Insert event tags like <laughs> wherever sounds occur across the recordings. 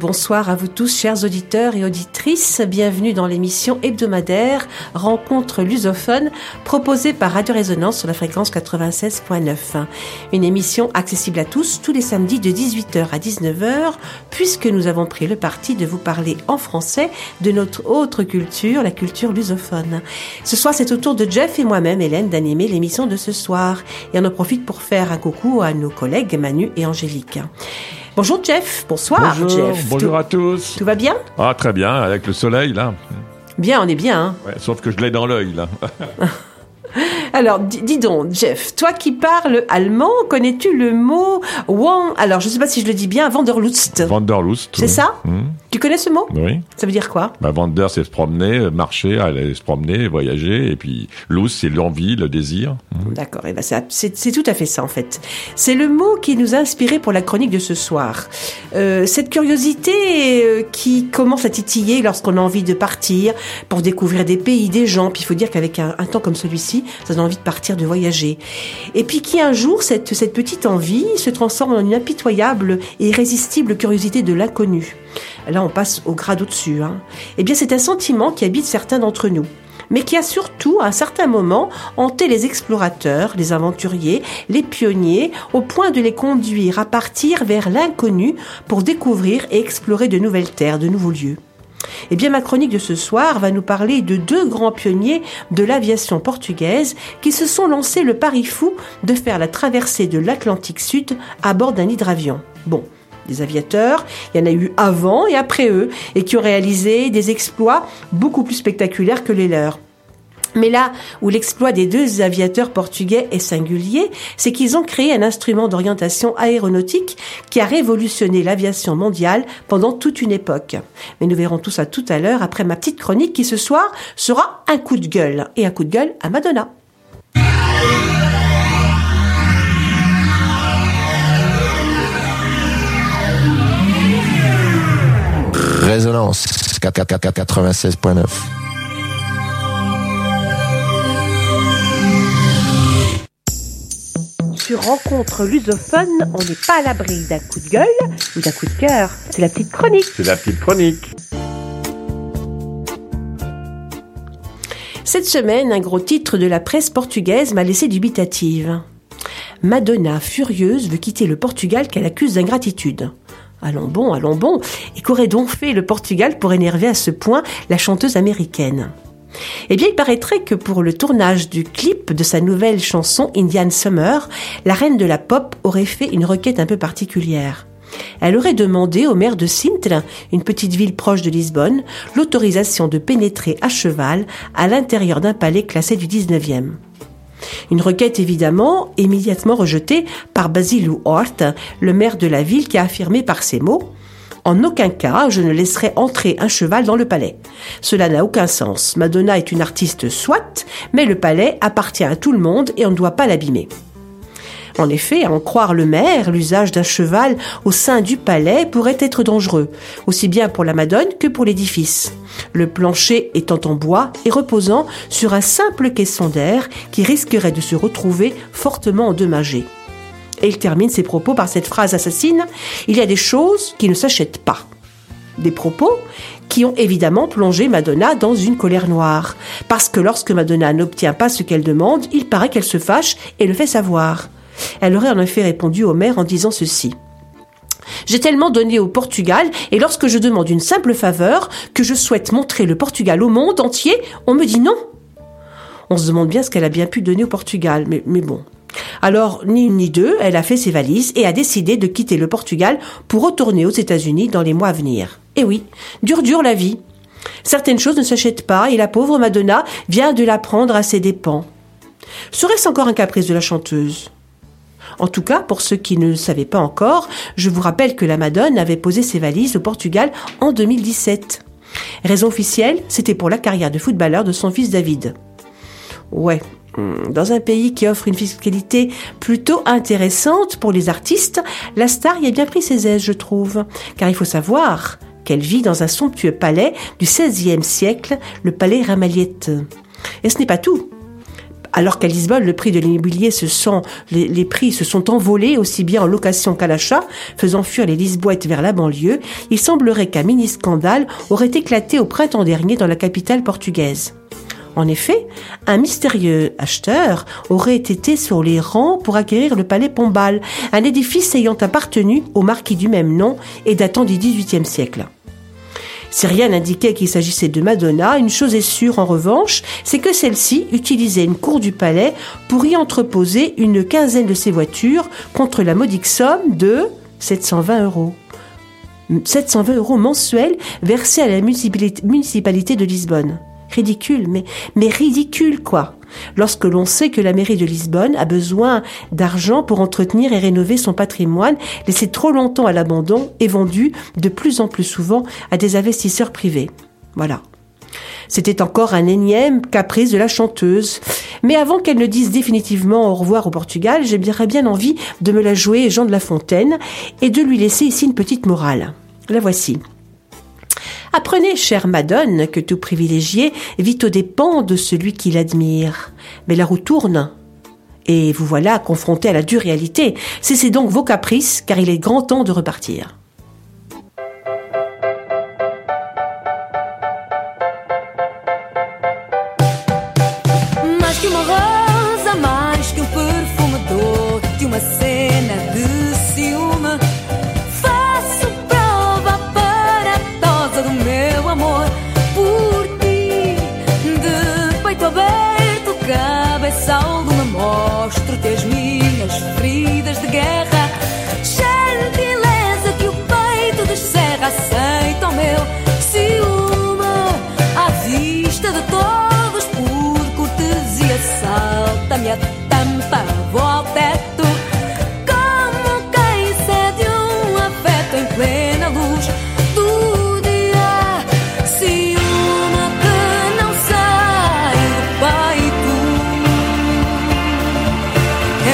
Bonsoir à vous tous, chers auditeurs et auditrices. Bienvenue dans l'émission hebdomadaire Rencontre lusophone proposée par Radio Résonance sur la fréquence 96.9. Une émission accessible à tous tous les samedis de 18h à 19h puisque nous avons pris le parti de vous parler en français de notre autre culture, la culture lusophone. Ce soir, c'est au tour de Jeff et moi-même, Hélène, d'animer l'émission de ce soir. Et on en profite pour faire un coucou à nos collègues Manu et Angélique. Bonjour Jeff, bonsoir bonjour, Jeff. Bonjour à tous. Tout va bien? Ah très bien, avec le soleil là. Bien, on est bien. Hein ouais, sauf que je l'ai dans l'œil là. <laughs> <laughs> Alors, dis donc, Jeff, toi qui parles allemand, connais-tu le mot Wang? Alors, je ne sais pas si je le dis bien, Wanderlust. Wanderlust. C'est ça? Hmm. Tu connais ce mot? Oui. Ça veut dire quoi? Bah, Wander, c'est se promener, euh, marcher, aller se promener, voyager. Et puis, Lust, c'est l'envie, le désir. Hmm. D'accord, et ben c'est tout à fait ça en fait. C'est le mot qui nous a inspiré pour la chronique de ce soir. Euh, cette curiosité euh, qui commence à titiller lorsqu'on a envie de partir pour découvrir des pays, des gens. Puis il faut dire qu'avec un, un temps comme celui-ci, ça donne envie de partir, de voyager. Et puis qui un jour, cette, cette petite envie se transforme en une impitoyable et irrésistible curiosité de l'inconnu. Là, on passe au grade au-dessus. Hein. Eh bien, c'est un sentiment qui habite certains d'entre nous mais qui a surtout, à un certain moment, hanté les explorateurs, les aventuriers, les pionniers, au point de les conduire à partir vers l'inconnu pour découvrir et explorer de nouvelles terres, de nouveaux lieux. Eh bien, ma chronique de ce soir va nous parler de deux grands pionniers de l'aviation portugaise qui se sont lancés le pari fou de faire la traversée de l'Atlantique Sud à bord d'un hydravion. Bon, des aviateurs, il y en a eu avant et après eux, et qui ont réalisé des exploits beaucoup plus spectaculaires que les leurs. Mais là où l'exploit des deux aviateurs portugais est singulier, c'est qu'ils ont créé un instrument d'orientation aéronautique qui a révolutionné l'aviation mondiale pendant toute une époque. Mais nous verrons tout ça tout à l'heure après ma petite chronique qui ce soir sera un coup de gueule. Et un coup de gueule à Madonna. Résonance 96.9 rencontre lusophone, on n'est pas à l'abri d'un coup de gueule ou d'un coup de cœur. C'est la petite chronique. C'est la petite chronique. Cette semaine, un gros titre de la presse portugaise m'a laissé dubitative. Madonna, furieuse, veut quitter le Portugal qu'elle accuse d'ingratitude. Allons bon, allons bon. Et qu'aurait donc fait le Portugal pour énerver à ce point la chanteuse américaine? Eh bien, il paraîtrait que pour le tournage du clip de sa nouvelle chanson Indian Summer, la reine de la pop aurait fait une requête un peu particulière. Elle aurait demandé au maire de Sintra, une petite ville proche de Lisbonne, l'autorisation de pénétrer à cheval à l'intérieur d'un palais classé du 19e. Une requête évidemment immédiatement rejetée par Basilou Hort, le maire de la ville qui a affirmé par ces mots en aucun cas, je ne laisserai entrer un cheval dans le palais. Cela n'a aucun sens. Madonna est une artiste soit, mais le palais appartient à tout le monde et on ne doit pas l'abîmer. En effet, à en croire le maire, l'usage d'un cheval au sein du palais pourrait être dangereux, aussi bien pour la Madone que pour l'édifice. Le plancher étant en bois et reposant sur un simple caisson d'air qui risquerait de se retrouver fortement endommagé. Et il termine ses propos par cette phrase assassine Il y a des choses qui ne s'achètent pas. Des propos qui ont évidemment plongé Madonna dans une colère noire. Parce que lorsque Madonna n'obtient pas ce qu'elle demande, il paraît qu'elle se fâche et le fait savoir. Elle aurait en effet répondu au maire en disant ceci. J'ai tellement donné au Portugal, et lorsque je demande une simple faveur, que je souhaite montrer le Portugal au monde entier, on me dit non. On se demande bien ce qu'elle a bien pu donner au Portugal, mais, mais bon, alors, ni une ni deux, elle a fait ses valises et a décidé de quitter le Portugal pour retourner aux États-Unis dans les mois à venir. Et oui, dure dure la vie. Certaines choses ne s'achètent pas et la pauvre Madonna vient de l'apprendre à ses dépens. Serait-ce encore un caprice de la chanteuse? En tout cas, pour ceux qui ne le savaient pas encore, je vous rappelle que la Madone avait posé ses valises au Portugal en 2017. Raison officielle, c'était pour la carrière de footballeur de son fils David. Ouais, Dans un pays qui offre une fiscalité plutôt intéressante pour les artistes, la star y a bien pris ses aises, je trouve. Car il faut savoir qu'elle vit dans un somptueux palais du XVIe siècle, le palais Ramaliette. Et ce n'est pas tout. Alors qu'à Lisbonne, le prix de l'immobilier se les, les prix se sont envolés aussi bien en location qu'à l'achat, faisant fuir les Lisboètes vers la banlieue, il semblerait qu'un mini-scandale aurait éclaté au printemps dernier dans la capitale portugaise. En effet, un mystérieux acheteur aurait été sur les rangs pour acquérir le palais Pombal, un édifice ayant appartenu au marquis du même nom et datant du XVIIIe siècle. Si rien n'indiquait qu'il s'agissait de Madonna, une chose est sûre en revanche, c'est que celle-ci utilisait une cour du palais pour y entreposer une quinzaine de ses voitures contre la modique somme de 720 euros. 720 euros mensuels versés à la municipalité municipalité de Lisbonne. Ridicule, mais, mais ridicule quoi. Lorsque l'on sait que la mairie de Lisbonne a besoin d'argent pour entretenir et rénover son patrimoine, laissé trop longtemps à l'abandon et vendu de plus en plus souvent à des investisseurs privés. Voilà. C'était encore un énième caprice de la chanteuse. Mais avant qu'elle ne dise définitivement au revoir au Portugal, j'ai bien, bien envie de me la jouer Jean de La Fontaine et de lui laisser ici une petite morale. La voici. Apprenez, chère Madone, que tout privilégié vit aux dépens de celui qui l'admire. Mais la roue tourne. Et vous voilà confronté à la dure réalité. Cessez donc vos caprices, car il est grand temps de repartir.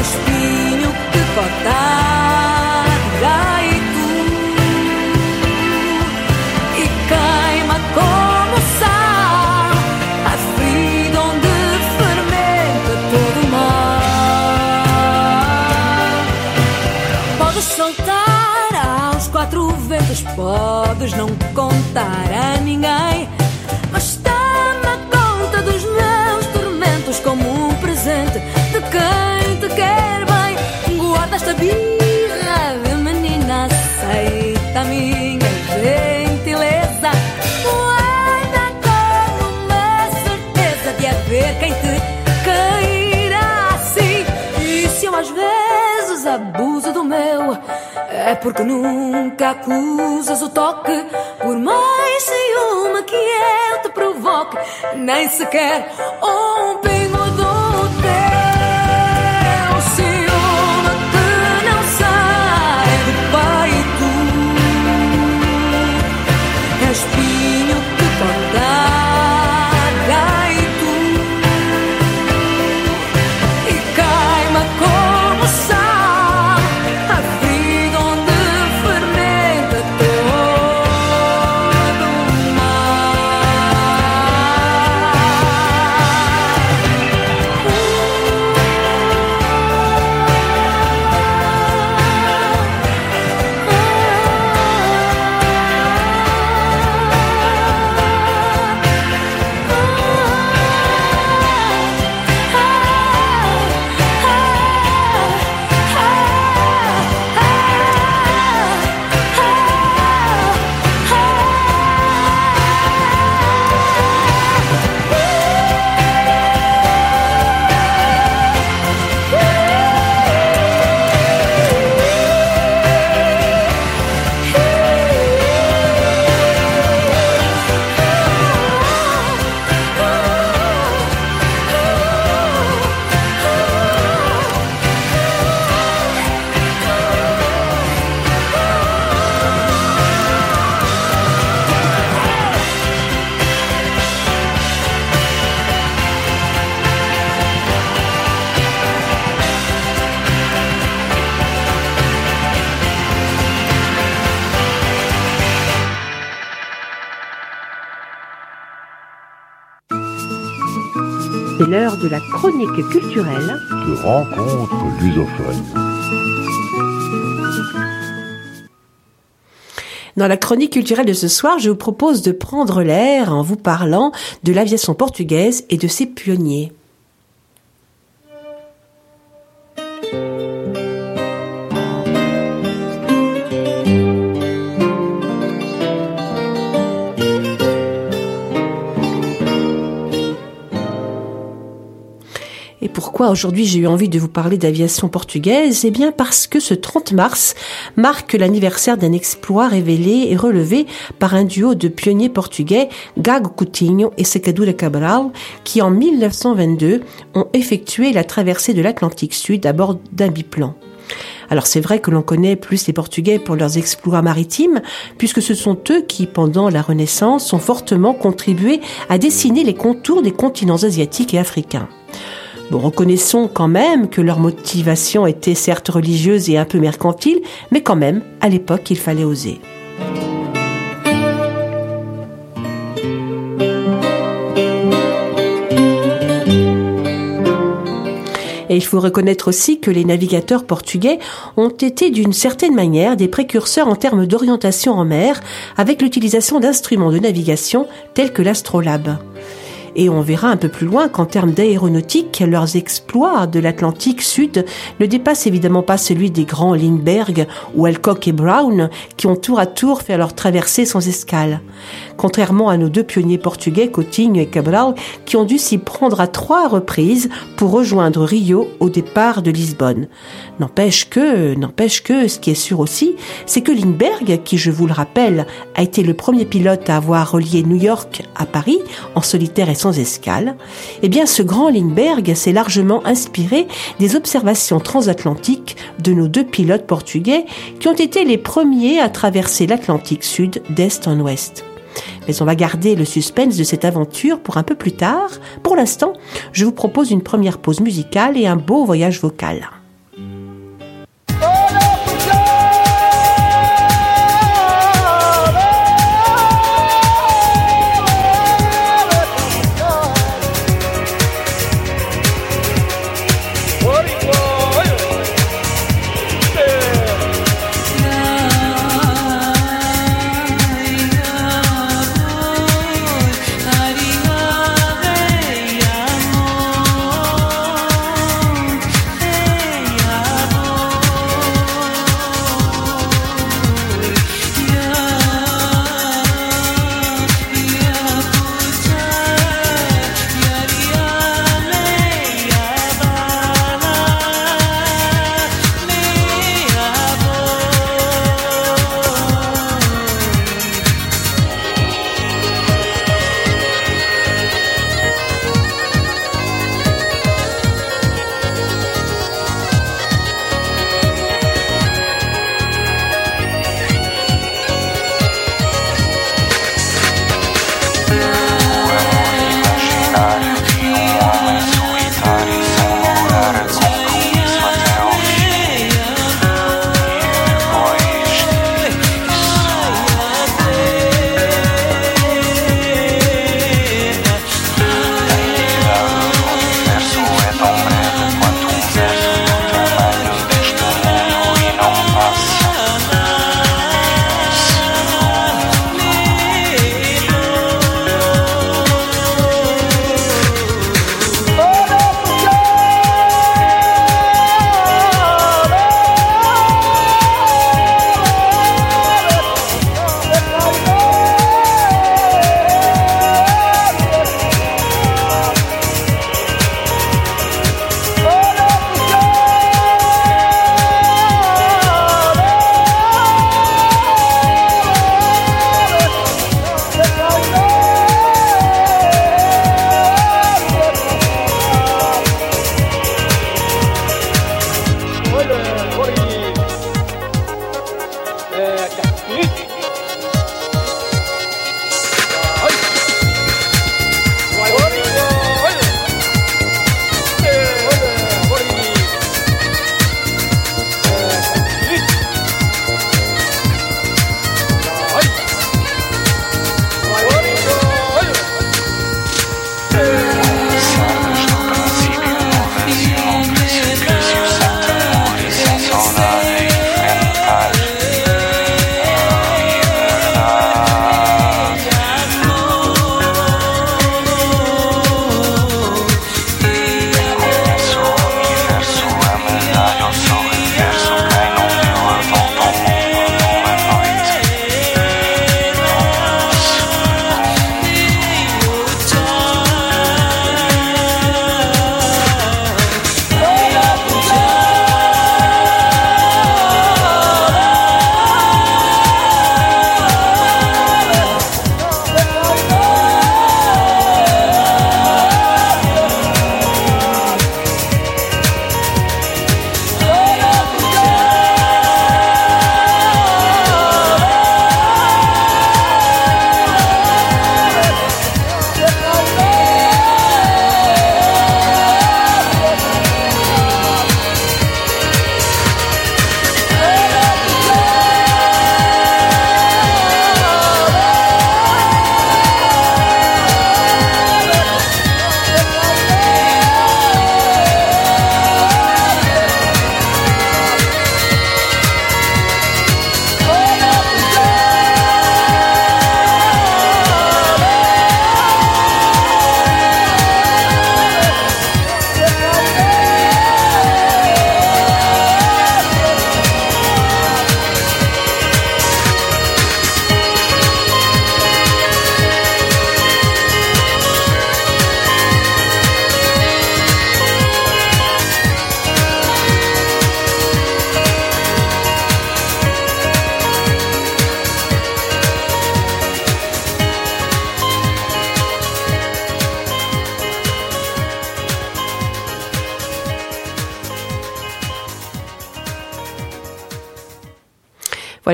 Espinho que corta direito e queima como sal a ferida onde fermenta todo o mal. Podes soltar aos quatro ventos, podes não contar a ninguém, é porque nunca acusas o toque. Por mais ciúme que eu te provoque, nem sequer l'heure de la chronique culturelle de rencontres lusophones. Dans la chronique culturelle de ce soir, je vous propose de prendre l'air en vous parlant de l'aviation portugaise et de ses pionniers. Pourquoi aujourd'hui j'ai eu envie de vous parler d'aviation portugaise? Eh bien parce que ce 30 mars marque l'anniversaire d'un exploit révélé et relevé par un duo de pionniers portugais, Gago Coutinho et Secadura Cabral, qui en 1922 ont effectué la traversée de l'Atlantique Sud à bord d'un biplan. Alors c'est vrai que l'on connaît plus les Portugais pour leurs exploits maritimes, puisque ce sont eux qui, pendant la Renaissance, ont fortement contribué à dessiner les contours des continents asiatiques et africains. Bon, reconnaissons quand même que leur motivation était certes religieuse et un peu mercantile, mais quand même, à l'époque, il fallait oser. Et il faut reconnaître aussi que les navigateurs portugais ont été d'une certaine manière des précurseurs en termes d'orientation en mer avec l'utilisation d'instruments de navigation tels que l'astrolabe. Et on verra un peu plus loin qu'en termes d'aéronautique, leurs exploits de l'Atlantique Sud ne dépassent évidemment pas celui des grands Lindbergh ou Alcock et Brown qui ont tour à tour fait leur traversée sans escale. Contrairement à nos deux pionniers portugais, Coutinho et Cabral, qui ont dû s'y prendre à trois reprises pour rejoindre Rio au départ de Lisbonne. N'empêche que, n'empêche que, ce qui est sûr aussi, c'est que Lindbergh, qui je vous le rappelle, a été le premier pilote à avoir relié New York à Paris en solitaire et sans escale, eh bien ce grand Lindbergh s'est largement inspiré des observations transatlantiques de nos deux pilotes portugais qui ont été les premiers à traverser l'Atlantique Sud d'est en ouest. Mais on va garder le suspense de cette aventure pour un peu plus tard. Pour l'instant, je vous propose une première pause musicale et un beau voyage vocal.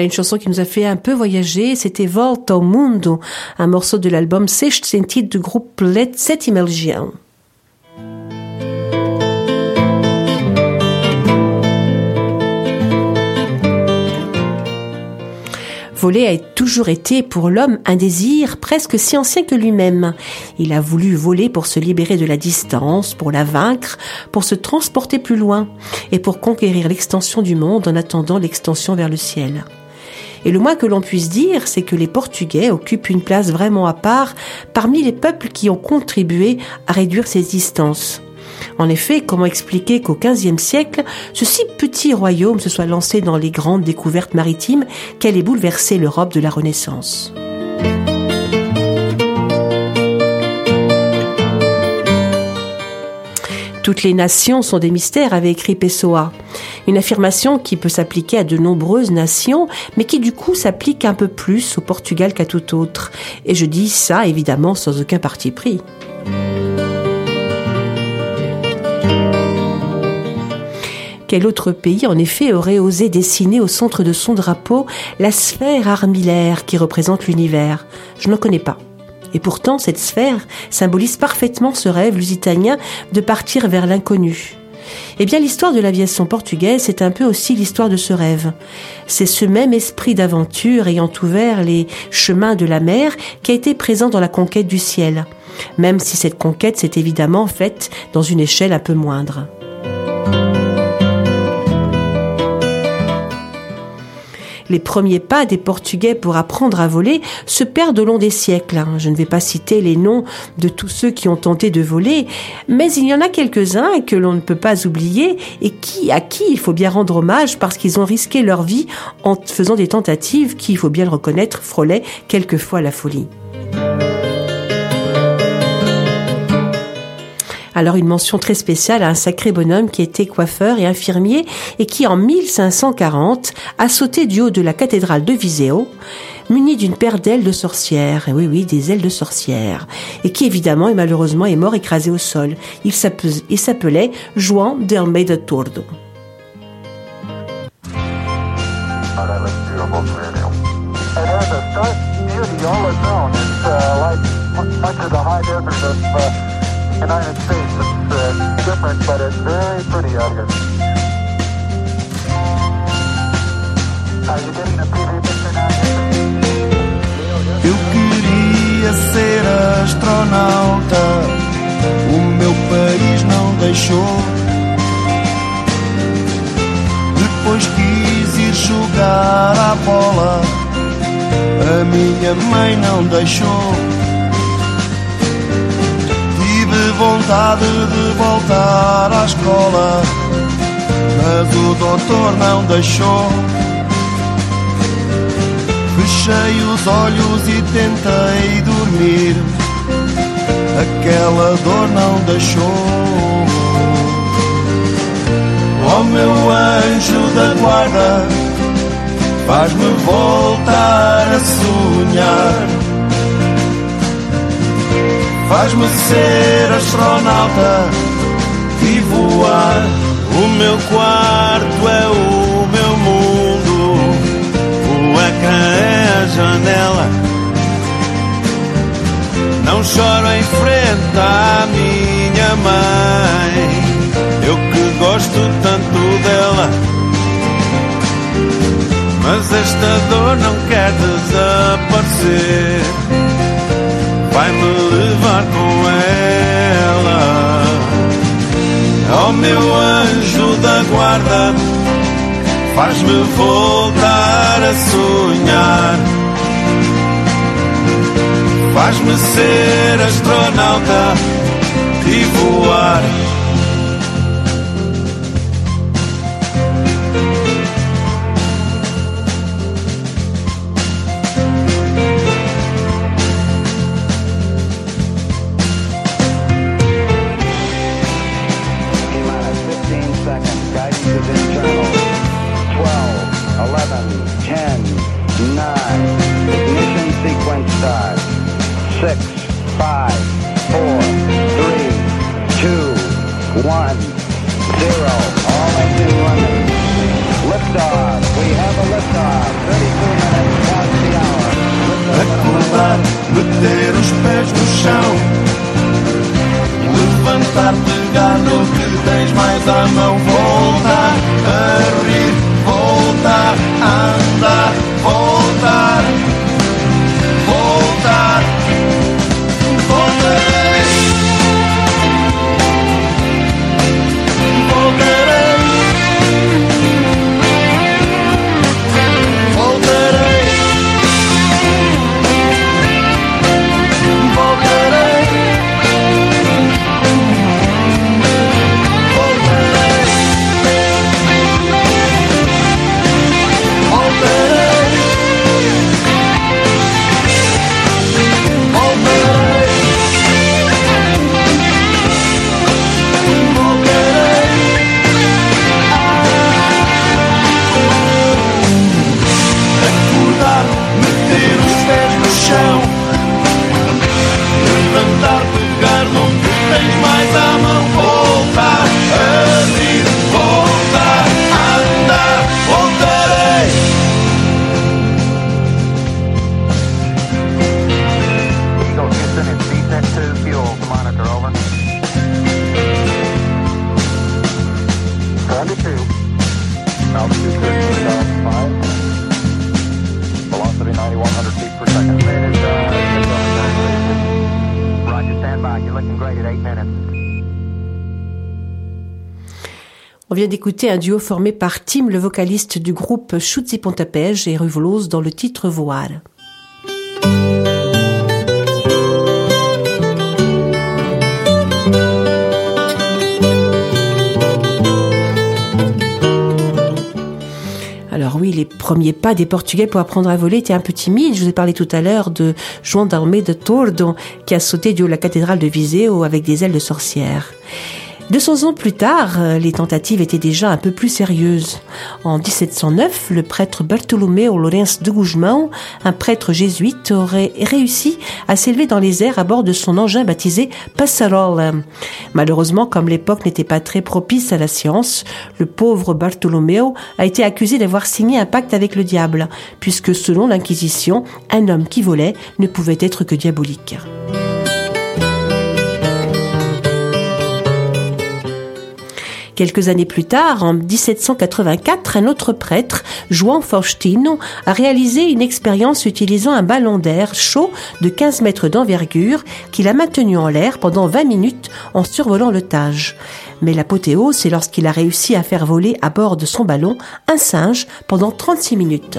Une chanson qui nous a fait un peu voyager. C'était Volta ao Mundo, un morceau de l'album Sexto Sentido du groupe Sétima Legião. Voler a toujours été pour l'homme un désir presque si ancien que lui-même. Il a voulu voler pour se libérer de la distance, pour la vaincre, pour se transporter plus loin et pour conquérir l'extension du monde en attendant l'extension vers le ciel. Et le moins que l'on puisse dire, c'est que les Portugais occupent une place vraiment à part parmi les peuples qui ont contribué à réduire ces distances. En effet, comment expliquer qu'au XVe siècle, ce si petit royaume se soit lancé dans les grandes découvertes maritimes qu'elle ait bouleversé l'Europe de la Renaissance? Toutes les nations sont des mystères, avait écrit Pessoa. Une affirmation qui peut s'appliquer à de nombreuses nations, mais qui du coup s'applique un peu plus au Portugal qu'à tout autre. Et je dis ça évidemment sans aucun parti pris. Quel autre pays, en effet, aurait osé dessiner au centre de son drapeau la sphère armillaire qui représente l'univers? Je n'en connais pas. Et pourtant, cette sphère symbolise parfaitement ce rêve lusitanien de partir vers l'inconnu. Eh bien, l'histoire de l'aviation portugaise, c'est un peu aussi l'histoire de ce rêve. C'est ce même esprit d'aventure ayant ouvert les chemins de la mer qui a été présent dans la conquête du ciel, même si cette conquête s'est évidemment faite dans une échelle un peu moindre. Les premiers pas des Portugais pour apprendre à voler se perdent au long des siècles. Hein. Je ne vais pas citer les noms de tous ceux qui ont tenté de voler, mais il y en a quelques-uns que l'on ne peut pas oublier et qui, à qui il faut bien rendre hommage parce qu'ils ont risqué leur vie en faisant des tentatives qui, il faut bien le reconnaître, frôlaient quelquefois la folie. Alors une mention très spéciale à un sacré bonhomme qui était coiffeur et infirmier et qui en 1540 a sauté du haut de la cathédrale de Viseo muni d'une paire d'ailes de sorcière, oui oui, des ailes de sorcière, et qui évidemment et malheureusement est mort écrasé au sol. Il s'appelait João de Almeida Tordo. United States. It's uh, different, but it's very pretty out here. Are you getting a PV picture now? Eu queria ser astronauta, o meu país não deixou. Depois quis ir jogar a bola, a minha mãe não deixou vontade de voltar à escola, mas o doutor não deixou. Fechei os olhos e tentei dormir, aquela dor não deixou. Oh meu anjo da guarda, faz-me voltar a sonhar Faz-me ser astronauta e voar. O meu quarto é o meu mundo, o ecrã é a janela. Não choro em frente à minha mãe, eu que gosto tanto dela. Mas esta dor não quer desaparecer vai me levar com ela. Ó oh, meu anjo da guarda, faz-me voltar a sonhar. Faz-me ser astronauta e voar. Tens mais à mão. Voltar D'écouter un duo formé par Tim, le vocaliste du groupe Chutzi Pontapej et Ruvolos dans le titre Voir. Alors oui, les premiers pas des Portugais pour apprendre à voler étaient un peu timides. Je vous ai parlé tout à l'heure de João d'Almeida Tordo, qui a sauté du haut de la cathédrale de Viseu avec des ailes de sorcière. 200 ans plus tard, euh, les tentatives étaient déjà un peu plus sérieuses. En 1709, le prêtre Bartolomeu Lourenço de Guzmão, un prêtre jésuite, aurait réussi à s'élever dans les airs à bord de son engin baptisé Passarol. Malheureusement, comme l'époque n'était pas très propice à la science, le pauvre Bartolomeu a été accusé d'avoir signé un pacte avec le diable, puisque selon l'Inquisition, un homme qui volait ne pouvait être que diabolique. Quelques années plus tard, en 1784, un autre prêtre, João Faustino, a réalisé une expérience utilisant un ballon d'air chaud de 15 mètres d'envergure qu'il a maintenu en l'air pendant 20 minutes en survolant le Tage. Mais l'apothéose, c'est lorsqu'il a réussi à faire voler à bord de son ballon un singe pendant 36 minutes.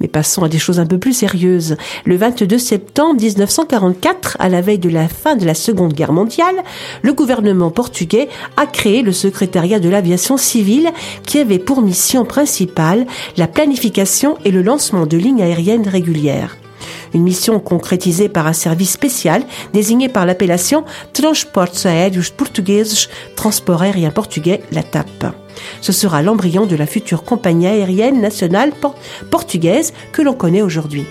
Mais passons à des choses un peu plus sérieuses. Le 22 septembre 1944, à la veille de la fin de la Seconde Guerre mondiale, le gouvernement portugais a créé le secrétariat de l'aviation civile qui avait pour mission principale la planification et le lancement de lignes aériennes régulières. Une mission concrétisée par un service spécial désigné par l'appellation Transportes Aéreos Portugueses, Transport aérien portugais, la TAP. Ce sera l'embryon de la future compagnie aérienne nationale por- portugaise que l'on connaît aujourd'hui.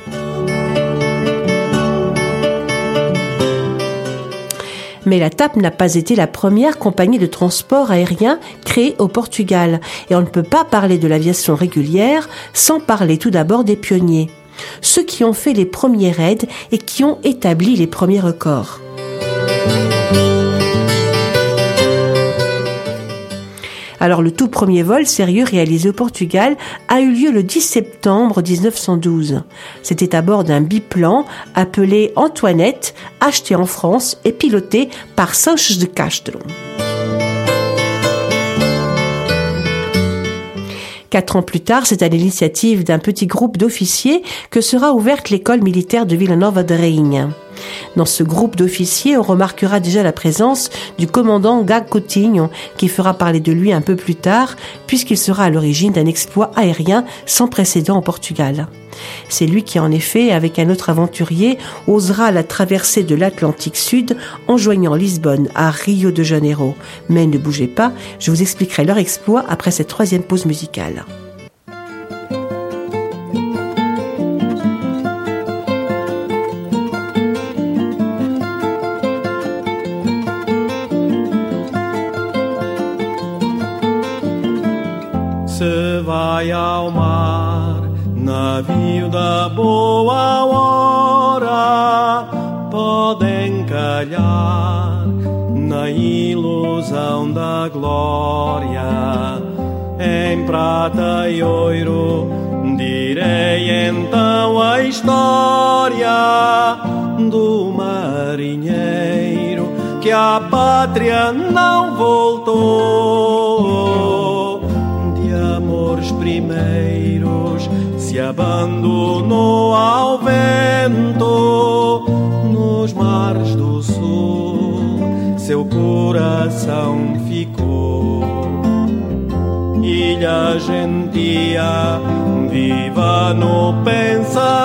Mais la TAP n'a pas été la première compagnie de transport aérien créée au Portugal. Et on ne peut pas parler de l'aviation régulière sans parler tout d'abord des pionniers. Ceux qui ont fait les premiers raids et qui ont établi les premiers records. Alors le tout premier vol sérieux réalisé au Portugal a eu lieu le 10 septembre 1912. C'était à bord d'un biplan appelé Antoinette, acheté en France et piloté par Sanches de Castro. Quatre ans plus tard, c'est à l'initiative d'un petit groupe d'officiers que sera ouverte l'école militaire de Villanova de Rainha. Dans ce groupe d'officiers, on remarquera déjà la présence du commandant Gag qui fera parler de lui un peu plus tard, puisqu'il sera à l'origine d'un exploit aérien sans précédent au Portugal. C'est lui qui, en effet, avec un autre aventurier, osera la traversée de l'Atlantique Sud en joignant Lisbonne à Rio de Janeiro. Mais ne bougez pas, je vous expliquerai leur exploit après cette troisième pause musicale. Vai ao mar, navio da boa hora, podem calhar na ilusão da glória, em prata e ouro. Direi então a história do marinheiro que a pátria não voltou primeiros se abandonou ao vento nos mares do sul. Seu coração ficou ilha gentia viva no pensamento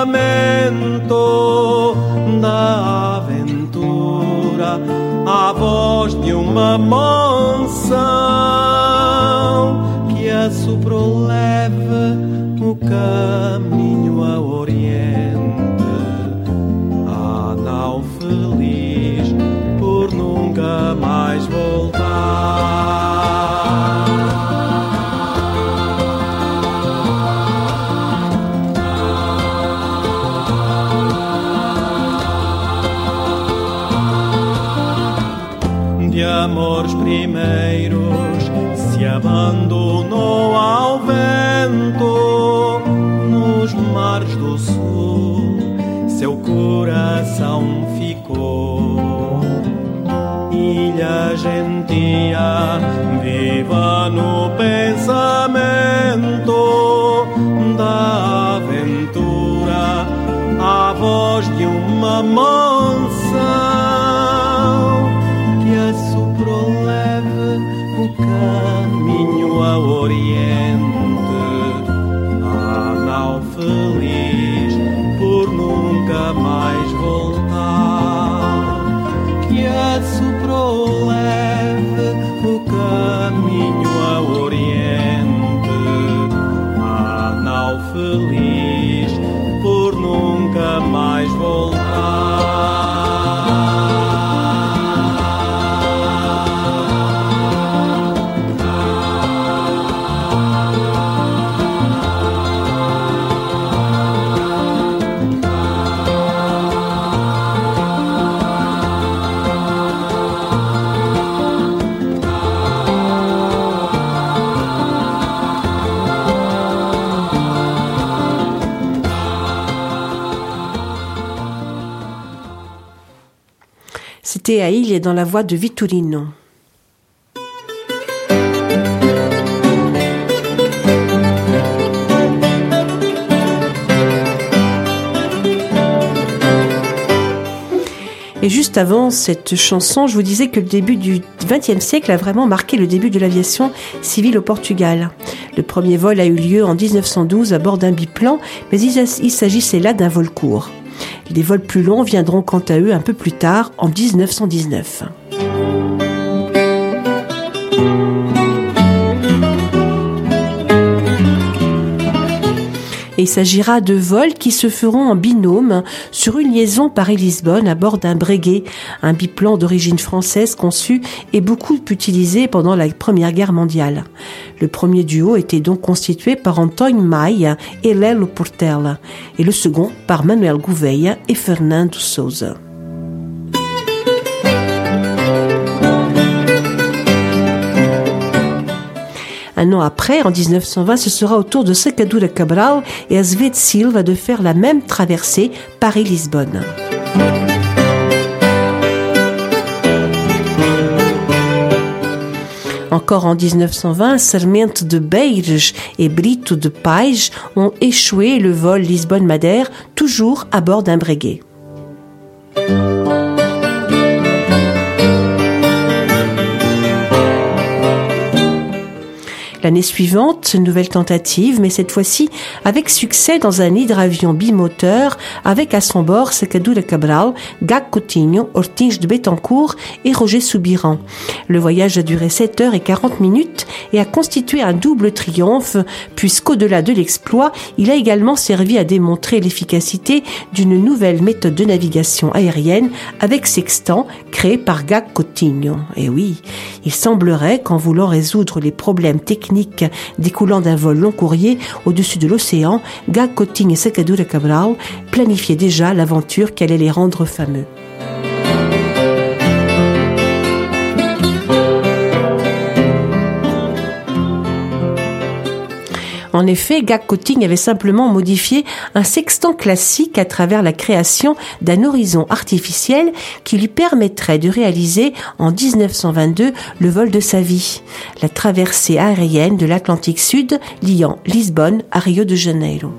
da aventura. A voz de uma monção assoprou leve o caminho ao oriente. A nau feliz por nunca mais voltar. de amores primeiros se ao vento nos mares do sul seu coração ficou. Ilha gentia viva no pensamento da aventura a voz de uma mansão Île et dans la voix de Vittorino. Et juste avant cette chanson, je vous disais que le début du XXe siècle a vraiment marqué le début de l'aviation civile au Portugal. Le premier vol a eu lieu en 1912 à bord d'un biplan, mais il s'agissait là d'un vol court. Les vols plus longs viendront quant à eux un peu plus tard, en 1919. Il s'agira de vols qui se feront en binôme sur une liaison Paris-Lisbonne à bord d'un Breguet, un biplan d'origine française conçu et beaucoup utilisé pendant la Première Guerre mondiale. Le premier duo était donc constitué par Antoine Maille et Lelo Portela, et le second par Manuel Gouveia et Fernando Souza. Un an après, en 1920, ce sera au tour de Secadura Cabral et Asvet Silva de faire la même traversée Paris-Lisbonne. Encore en 1920, Sarmiento de Beires et Brito de Pais ont échoué le vol Lisbonne-Madère, toujours à bord d'un Breguet. L'année suivante, nouvelle tentative, mais cette fois-ci avec succès dans un hydravion bimoteur avec à son bord Secadura Cabral, Gag Coutinho, Ortinge de Betancourt et Roger Soubiran. Le voyage a duré 7 heures et 40 minutes et a constitué un double triomphe puisqu'au-delà de l'exploit, il a également servi à démontrer l'efficacité d'une nouvelle méthode de navigation aérienne avec sextant créée par Gag Coutinho. Et oui, il semblerait qu'en voulant résoudre les problèmes techniques découlant d'un vol long courrier au-dessus de l'océan, Gag Coting et Secadura Cabral planifiaient déjà l'aventure qui allait les rendre fameux. En effet, Gag Coting avait simplement modifié un sextant classique à travers la création d'un horizon artificiel qui lui permettrait de réaliser en 1922 le vol de sa vie, la traversée aérienne de l'Atlantique Sud liant Lisbonne à Rio de Janeiro.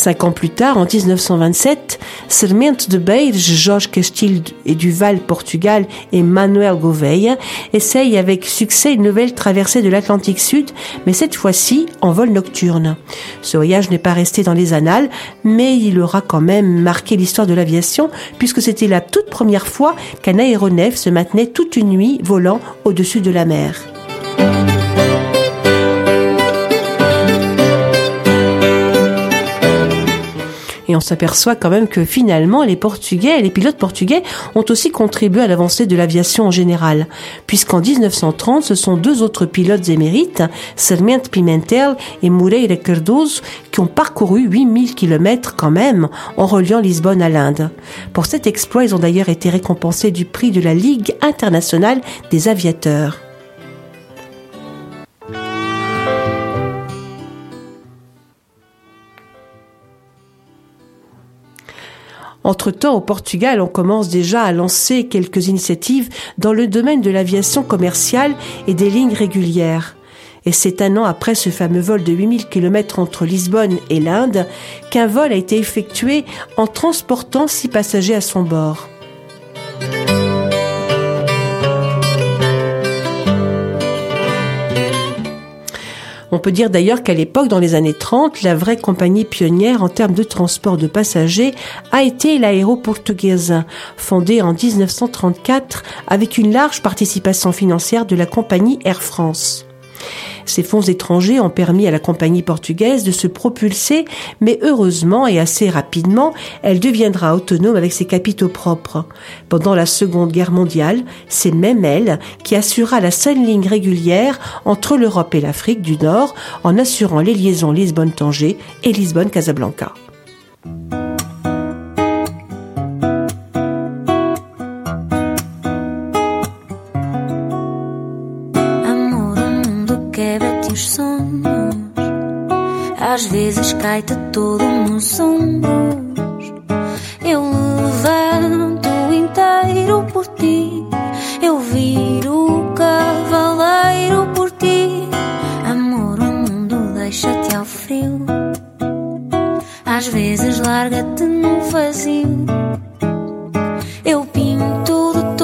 Cinq ans plus tard, en 1927, Sarmento de Beires, Jorge Castilho et Duval, Portugal et Manuel Gouveia essayent avec succès une nouvelle traversée de l'Atlantique Sud, mais cette fois-ci en vol nocturne. Ce voyage n'est pas resté dans les annales, mais il aura quand même marqué l'histoire de l'aviation, puisque c'était la toute première fois qu'un aéronef se maintenait toute une nuit volant au-dessus de la mer. Et on s'aperçoit quand même que finalement, les Portugais, les pilotes portugais ont aussi contribué à l'avancée de l'aviation en général, puisqu'en 1930, ce sont deux autres pilotes émérites, Sarmiento Pimentel et Moreira Cardoso, qui ont parcouru 8000 km quand même en reliant Lisbonne à l'Inde. Pour cet exploit, ils ont d'ailleurs été récompensés du prix de la Ligue internationale des aviateurs. Entre-temps, au Portugal, on commence déjà à lancer quelques initiatives dans le domaine de l'aviation commerciale et des lignes régulières. Et c'est un an après ce fameux vol de 8000 km entre Lisbonne et l'Inde qu'un vol a été effectué en transportant six passagers à son bord. On peut dire d'ailleurs qu'à l'époque, dans les années 30, la vraie compagnie pionnière en termes de transport de passagers a été l'Aéro Portuguesa, fondée en 1934 avec une large participation financière de la compagnie Air France. Ces fonds étrangers ont permis à la compagnie portugaise de se propulser, mais heureusement et assez rapidement, elle deviendra autonome avec ses capitaux propres. Pendant la Seconde Guerre mondiale, c'est même elle qui assura la seule ligne régulière entre l'Europe et l'Afrique du Nord en assurant les liaisons Lisbonne-Tanger et Lisbonne-Casablanca. Vezes cai-te todo nos ombros. Eu levanto inteiro por ti. Eu viro o cavaleiro por ti. Amor, o mundo deixa-te ao frio. Às vezes larga-te no vazio. Eu pinto de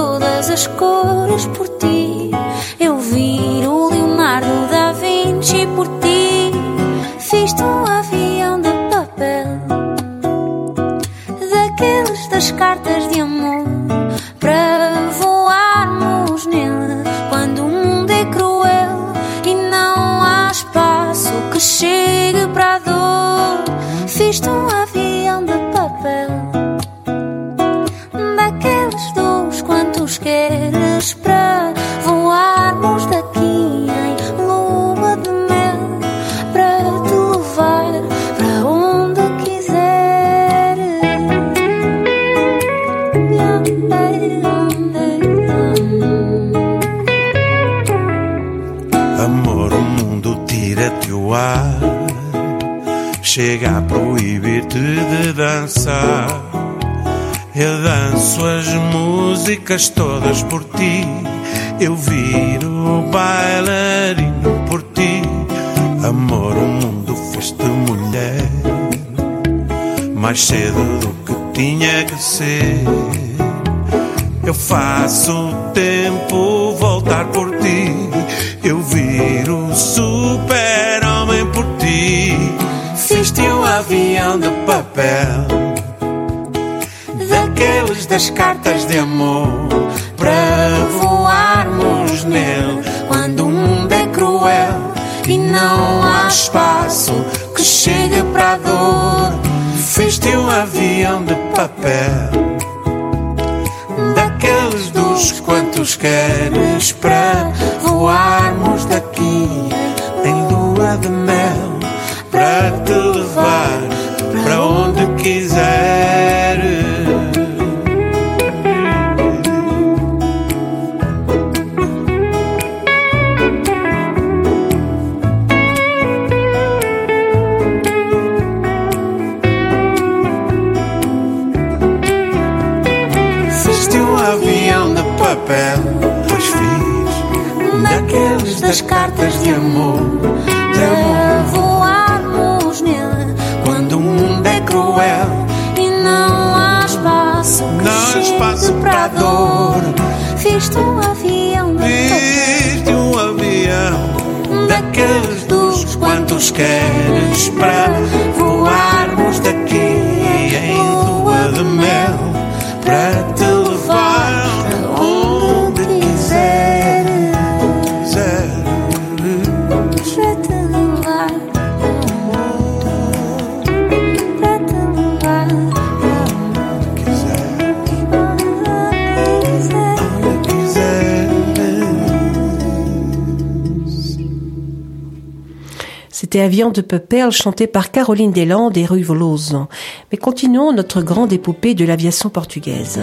corações. Levar para onde quiseres. Fiz-te um avião de papel, pois fiz daqueles das cartas de amor, queres para C'était Avion de Pepperl chanté par Caroline Deslandes et Rue Veloso. Mais continuons notre grande épopée de l'aviation portugaise.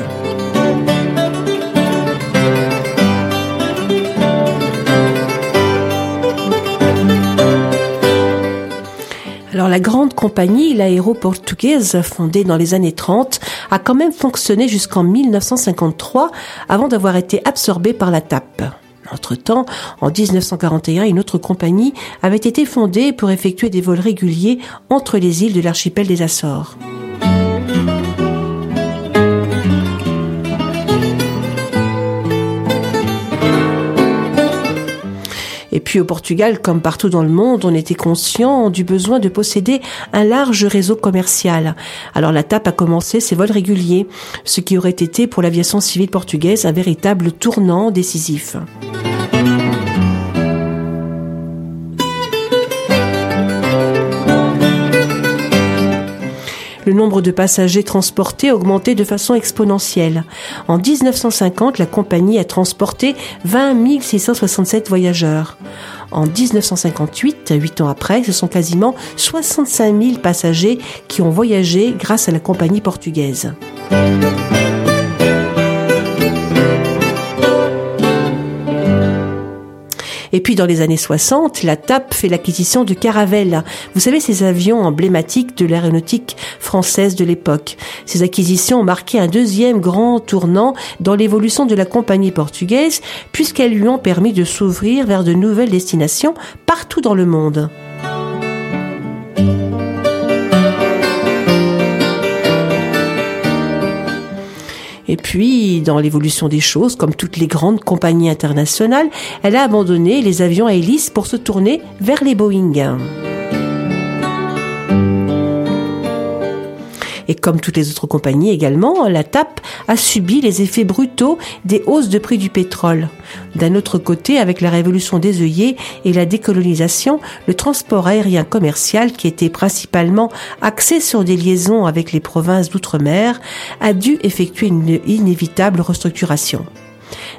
Alors la grande compagnie, l'Aéro Portugaise, fondée dans les années 30, a quand même fonctionné jusqu'en 1953 avant d'avoir été absorbée par la TAP. Entre-temps, en 1941, une autre compagnie avait été fondée pour effectuer des vols réguliers entre les îles de l'archipel des Açores. Puis au Portugal, comme partout dans le monde, on était conscient du besoin de posséder un large réseau commercial. Alors la TAP a commencé ses vols réguliers, ce qui aurait été pour l'aviation civile portugaise un véritable tournant décisif. Le nombre de passagers transportés a augmenté de façon exponentielle. En 1950, la compagnie a transporté 20 667 voyageurs. En 1958, huit ans après, ce sont quasiment 65 000 passagers qui ont voyagé grâce à la compagnie portugaise. Puis dans les années 60, la TAP fait l'acquisition de Caravelle. Vous savez, ces avions emblématiques de l'aéronautique française de l'époque. Ces acquisitions ont marqué un deuxième grand tournant dans l'évolution de la compagnie portugaise, puisqu'elles lui ont permis de s'ouvrir vers de nouvelles destinations partout dans le monde. Et puis, dans l'évolution des choses, comme toutes les grandes compagnies internationales, elle a abandonné les avions à hélice pour se tourner vers les Boeing. Et comme toutes les autres compagnies également, la TAP a subi les effets brutaux des hausses de prix du pétrole. D'un autre côté, avec la révolution des œillets et la décolonisation, le transport aérien commercial, qui était principalement axé sur des liaisons avec les provinces d'outre-mer, a dû effectuer une inévitable restructuration.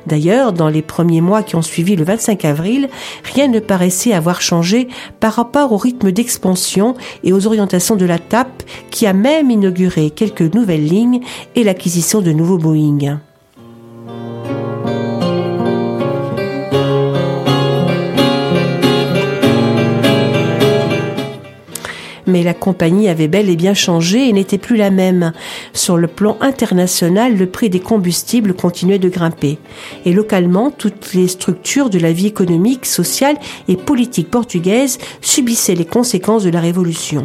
D'ailleurs, dans les premiers mois qui ont suivi le 25 avril, rien ne paraissait avoir changé par rapport au rythme d'expansion et aux orientations de la TAP qui a même inauguré quelques nouvelles lignes et l'acquisition de nouveaux Boeing. Mais la compagnie avait bel et bien changé et n'était plus la même. Sur le plan international, le prix des combustibles continuait de grimper. Et localement, toutes les structures de la vie économique, sociale et politique portugaise subissaient les conséquences de la révolution.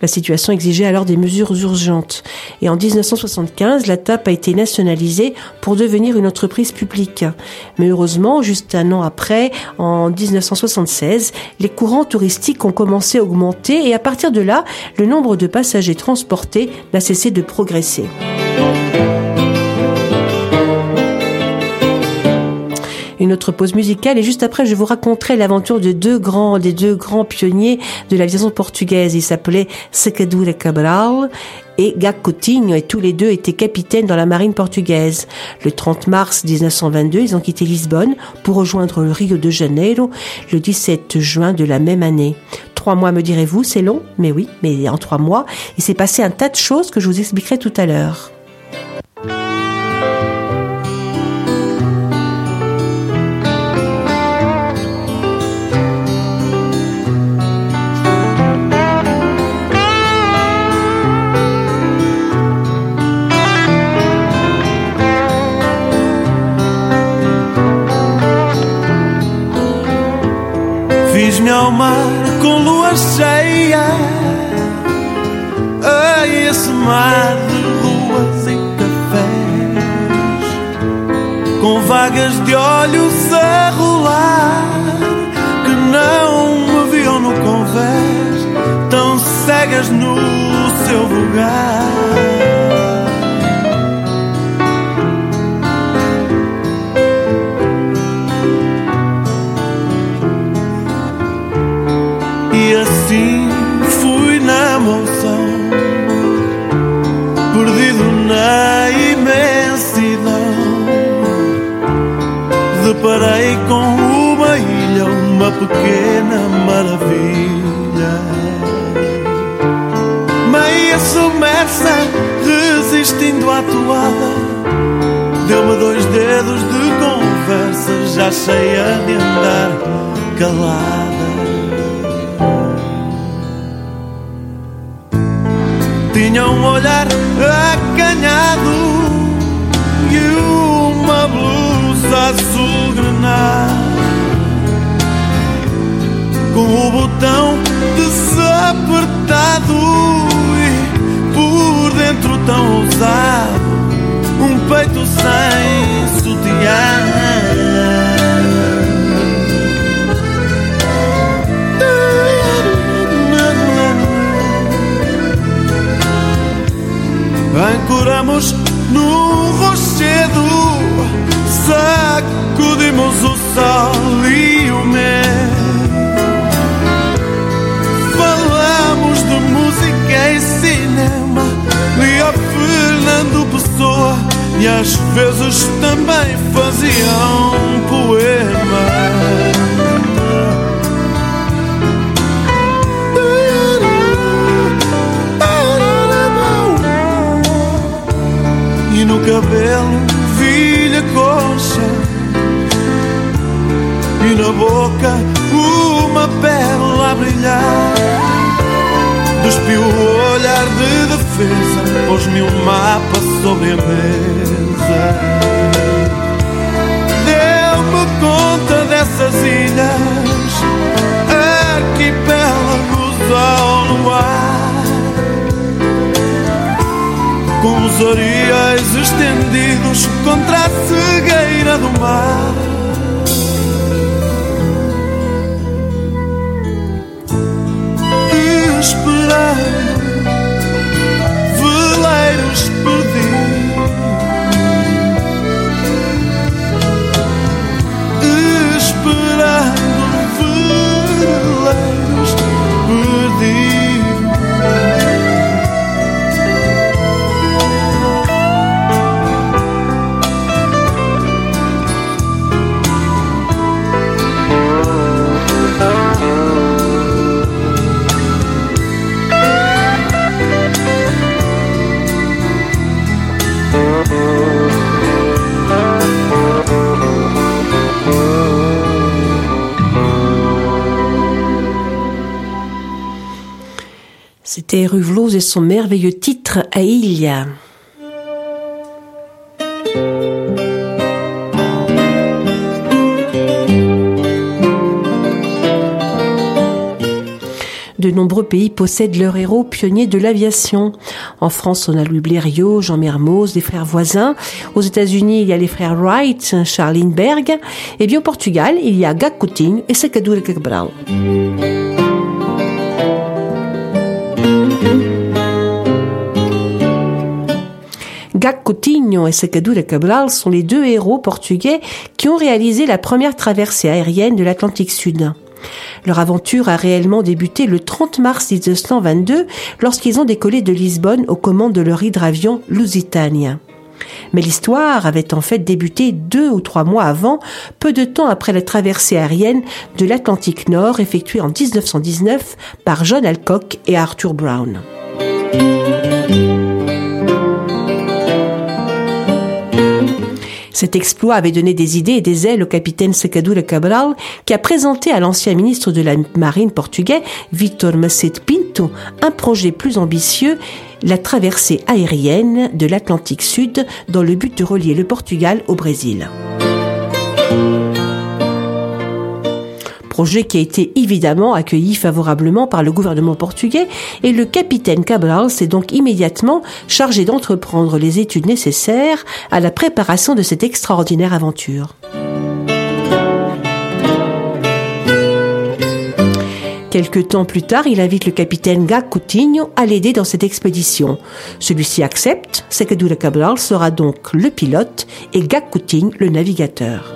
La situation exigeait alors des mesures urgentes. Et en 1975, la TAP a été nationalisée pour devenir une entreprise publique. Mais heureusement, juste un an après, en 1976, les courants touristiques ont commencé à augmenter et à partir de là, le nombre de passagers transportés n'a cessé de progresser. Une autre pause musicale et juste après, je vous raconterai l'aventure de deux grands, des deux grands pionniers de l'aviation portugaise. Ils s'appelaient Secadura Cabral et Gac Coutinho et tous les deux étaient capitaines dans la marine portugaise. Le 30 mars 1922, ils ont quitté Lisbonne pour rejoindre le Rio de Janeiro le 17 juin de la même année. Trois mois, me direz-vous, c'est long Mais oui, mais en trois mois, il s'est passé un tas de choses que je vous expliquerai tout à l'heure. Mar de ruas e cafés Com vagas de olhos a rolar Que não me viam no convés Tão cegas no seu lugar Deparei com uma ilha, uma pequena maravilha. Meia submersa, resistindo à toada. Deu-me dois dedos de conversa, já cheia de andar calada. Tinha um olhar acanhado e uma blusa azul granada com o botão desapertado e por dentro tão ousado um peito sem sutiã. Ancoramos no rochedo, sacudimos o sol e o mel. Falamos de música e cinema, lia Fernando Pessoa e às vezes também faziam poema. Estendidos contra a cegueira do mar. C'était et son merveilleux titre Aïlia. De nombreux pays possèdent leurs héros pionniers de l'aviation. En France, on a Louis Blériot, Jean Mermoz, les frères voisins. Aux États-Unis, il y a les frères Wright, Charles Lindbergh. Et bien au Portugal, il y a Gac Coutinho et Secadura Cabral. Gac Coutinho et Sacadura Cabral sont les deux héros portugais qui ont réalisé la première traversée aérienne de l'Atlantique Sud. Leur aventure a réellement débuté le 30 mars 1922 lorsqu'ils ont décollé de Lisbonne aux commandes de leur hydravion Lusitania. Mais l'histoire avait en fait débuté deux ou trois mois avant, peu de temps après la traversée aérienne de l'Atlantique Nord effectuée en 1919 par John Alcock et Arthur Brown. Cet exploit avait donné des idées et des ailes au capitaine Secadura Cabral, qui a présenté à l'ancien ministre de la Marine portugais, Victor Macet Pinto, un projet plus ambitieux, la traversée aérienne de l'Atlantique Sud dans le but de relier le Portugal au Brésil. Projet qui a été évidemment accueilli favorablement par le gouvernement portugais et le capitaine Cabral s'est donc immédiatement chargé d'entreprendre les études nécessaires à la préparation de cette extraordinaire aventure. Quelque temps plus tard, il invite le capitaine Coutinho à l'aider dans cette expédition. Celui-ci accepte, Sekedoura Cabral sera donc le pilote et Coutinho le navigateur.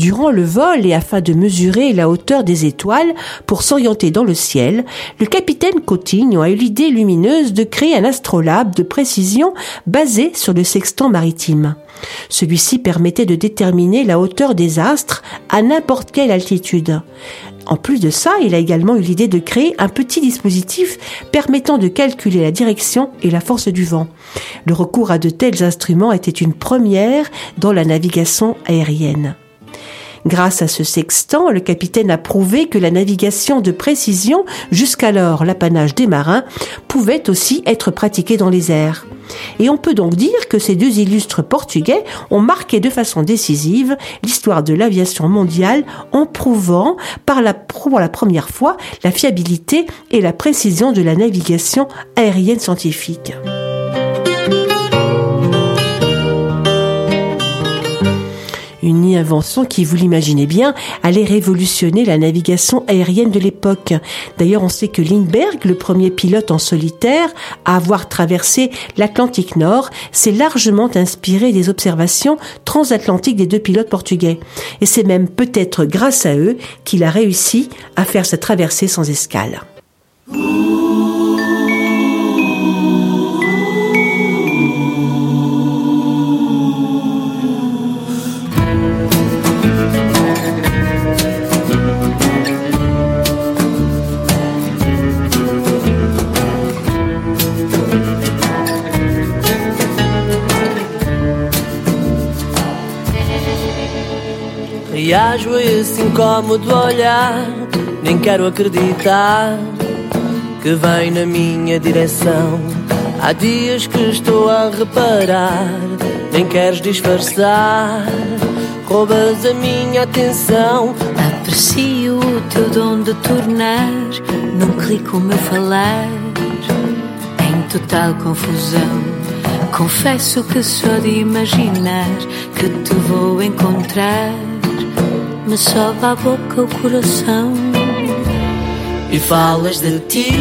Durant le vol et afin de mesurer la hauteur des étoiles pour s'orienter dans le ciel, le capitaine Coutinho a eu l'idée lumineuse de créer un astrolabe de précision basé sur le sextant maritime. Celui-ci permettait de déterminer la hauteur des astres à n'importe quelle altitude. En plus de ça, il a également eu l'idée de créer un petit dispositif permettant de calculer la direction et la force du vent. Le recours à de tels instruments était une première dans la navigation aérienne. Grâce à ce sextant, le capitaine a prouvé que la navigation de précision, jusqu'alors l'apanage des marins, pouvait aussi être pratiquée dans les airs. Et on peut donc dire que ces deux illustres portugais ont marqué de façon décisive l'histoire de l'aviation mondiale en prouvant pour la première fois la fiabilité et la précision de la navigation aérienne scientifique. Une invention qui, vous l'imaginez bien, allait révolutionner la navigation aérienne de l'époque. D'ailleurs, on sait que Lindbergh, le premier pilote en solitaire à avoir traversé l'Atlantique Nord, s'est largement inspiré des observations transatlantiques des deux pilotes portugais. Et c'est même peut-être grâce à eux qu'il a réussi à faire sa traversée sans escale. Reajo a esse incómodo olhar, nem quero acreditar que vem na minha direção. Há dias que estou a reparar, nem queres disfarçar, roubas a minha atenção. Aprecio o teu dom de tornar num clique o meu falar em total confusão. Confesso que só de imaginar que te vou encontrar me sobe a boca o coração. E falas de ti,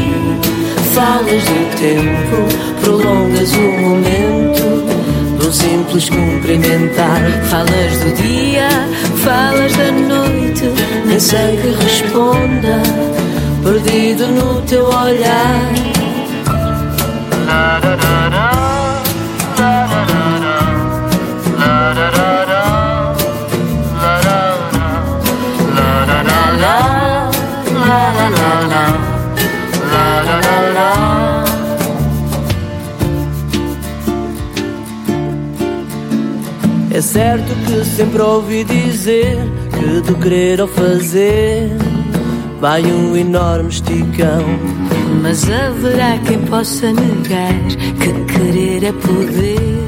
falas do tempo, prolongas o momento de um simples cumprimentar. Falas do dia, falas da noite, nem sei que responda, perdido no teu olhar. Certo que sempre ouvi dizer que do querer ao fazer vai um enorme esticão. Mas haverá quem possa negar que querer é poder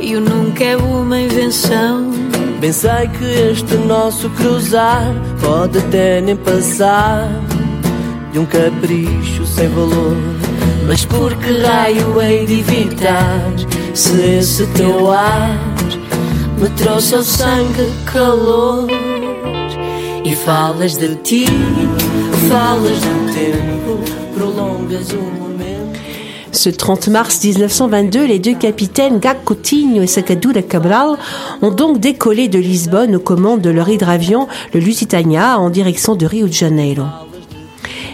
e o nunca é uma invenção. Bem sei que este nosso cruzar pode até nem passar de um capricho sem valor. Mas por que raio hei de evitar se esse teu ar Ce 30 mars 1922, les deux capitaines Gag Coutinho et Sacadura Cabral ont donc décollé de Lisbonne aux commandes de leur hydravion, le Lusitania, en direction de Rio de Janeiro.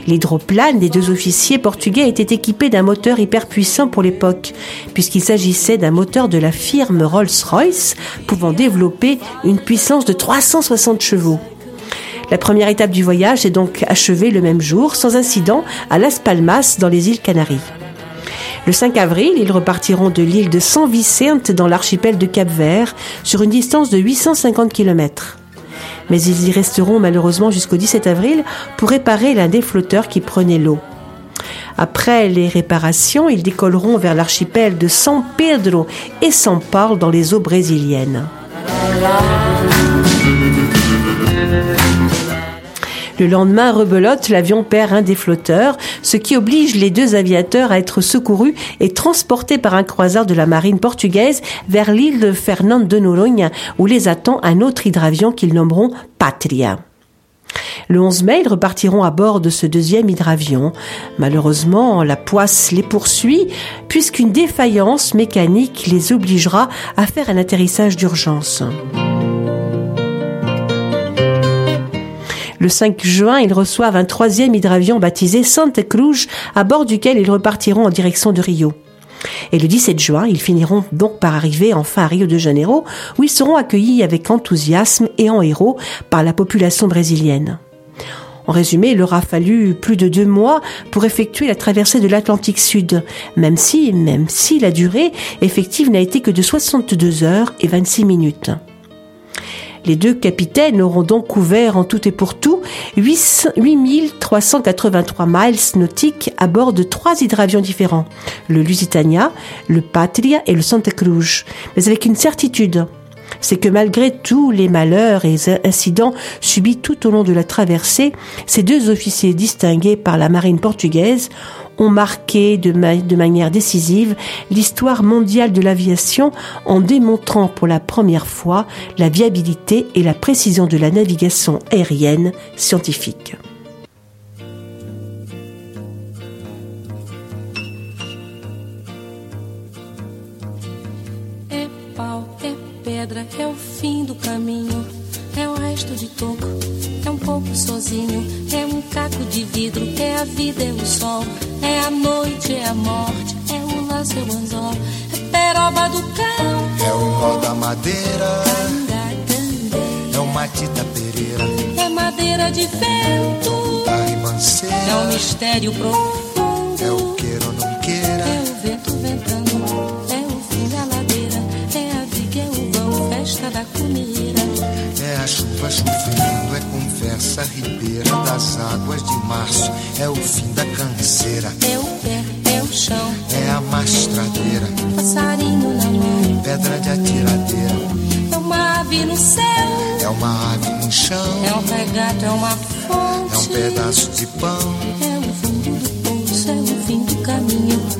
L'hydroplane des deux officiers portugais était équipé d'un moteur hyper puissant pour l'époque, puisqu'il s'agissait d'un moteur de la firme Rolls-Royce pouvant développer une puissance de 360 chevaux. La première étape du voyage est donc achevée le même jour, sans incident, à Las Palmas, dans les îles Canaries. Le 5 avril, ils repartiront de l'île de San Vicente dans l'archipel de Cap-Vert, sur une distance de 850 km. Mais ils y resteront malheureusement jusqu'au 17 avril pour réparer l'un des flotteurs qui prenait l'eau. Après les réparations, ils décolleront vers l'archipel de San Pedro et San Paulo dans les eaux brésiliennes. Le lendemain, rebelote, l'avion perd un des flotteurs, ce qui oblige les deux aviateurs à être secourus et transportés par un croiseur de la marine portugaise vers l'île de Fernando de Noronha, où les attend un autre hydravion qu'ils nommeront Patria. Le 11 mai, ils repartiront à bord de ce deuxième hydravion. Malheureusement, la poisse les poursuit puisqu'une défaillance mécanique les obligera à faire un atterrissage d'urgence. Le 5 juin, ils reçoivent un troisième hydravion baptisé Santa Cruz, à bord duquel ils repartiront en direction de Rio. Et le 17 juin, ils finiront donc par arriver enfin à Rio de Janeiro, où ils seront accueillis avec enthousiasme et en héros par la population brésilienne. En résumé, il leur a fallu plus de deux mois pour effectuer la traversée de l'Atlantique Sud, même si, même si la durée effective n'a été que de 62 heures et 26 minutes. Les deux capitaines auront donc couvert en tout et pour tout 8383 miles nautiques à bord de trois hydravions différents, le Lusitania, le Patria et le Santa Cruz, mais avec une certitude, c'est que malgré tous les malheurs et incidents subis tout au long de la traversée, ces deux officiers distingués par la marine portugaise ont marqué de, manière décisive l'histoire mondiale de l'aviation en démontrant pour la première fois la viabilité et la précision de la navigation aérienne scientifique. A vida, é o sol, é a noite, é a morte, é o laço, é o anzol, é peroba do cão, É o nó da madeira, é o Matita Pereira, é madeira de vento, é um mistério profundo, é o queira chovendo, é conversa ribeira das águas de março, é o fim da canseira, É o pé, é o chão, é a mastradeira, passarinho na mão, pedra de atiradeira, é uma ave no céu, é uma ave no chão, é um regato, é uma fonte, é um pedaço de pão, é o fundo do poço, é o fim do caminho,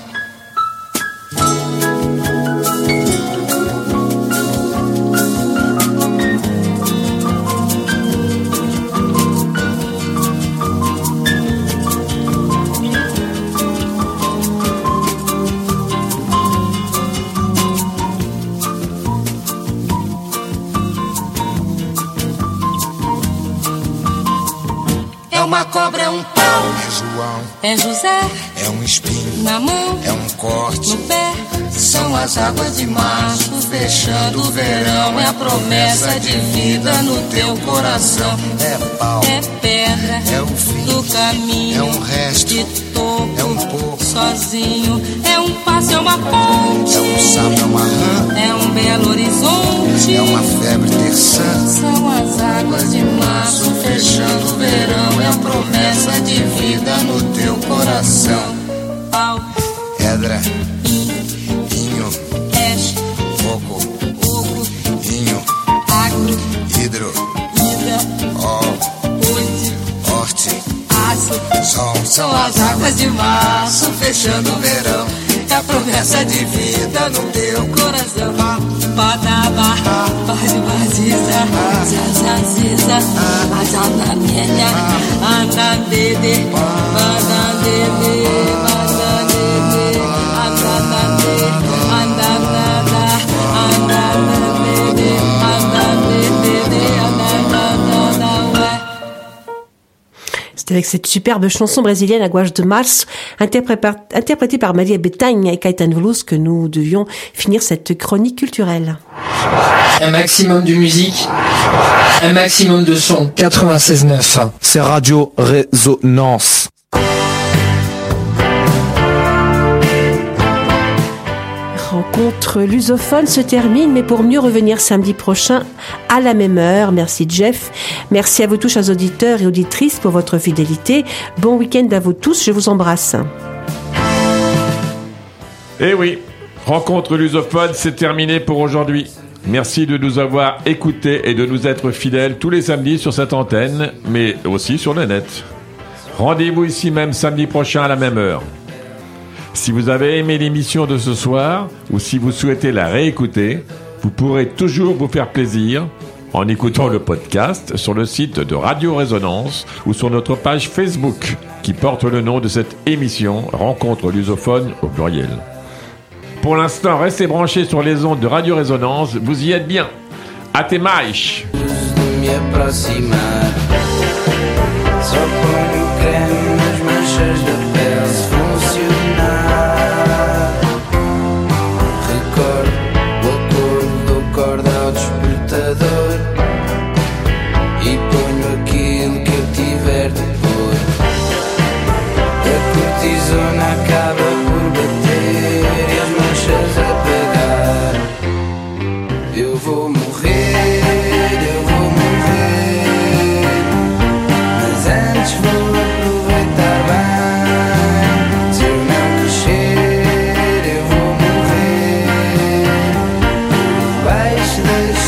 Um pau, É João, é José. É um espinho, na mão, é um corte, no pé. são as águas de março fechando o verão. É a promessa de vida no teu coração. É pau, É pedra é o fim, do caminho. é um resto, de topo, sozinho. É um passo, é uma ponte. é um sapo, é uma rã, É um belo horizonte. é uma febre terçã. São as águas de março fechando o verão. É a promessa de vida no teu coração. Pau, Pedra, inho, és, fogo, fogo, inho, água, hidro, sol. São as águas de março fechando o verão. É a promessa de vida no teu coração. Badaba, bade baziza, zazaziza, azanamenya, andandede, bandandede, bandandede, avec cette superbe chanson brésilienne à gouache de mars, interprétée par Maria Bethânia et Caetano Veloso, que nous devions finir cette chronique culturelle. Un maximum de musique, un maximum de son. 96.9. C'est Radio Résonance. Rencontre lusophone se termine, mais pour mieux revenir samedi prochain à la même heure. Merci Jeff. Merci à vous tous, auditeurs et auditrices, pour votre fidélité. Bon week-end à vous tous. Je vous embrasse. Eh oui, rencontre lusophone, c'est terminé pour aujourd'hui. Merci de nous avoir écoutés et de nous être fidèles tous les samedis sur cette antenne, mais aussi sur le net. Rendez-vous ici même samedi prochain à la même heure. Si vous avez aimé l'émission de ce soir, ou si vous souhaitez la réécouter, vous pourrez toujours vous faire plaisir en écoutant le podcast sur le site de Radio Résonance ou sur notre page Facebook qui porte le nom de cette émission Rencontre lusophone au pluriel. Pour l'instant, restez branchés sur les ondes de Radio Résonance, vous y êtes bien. Até mais!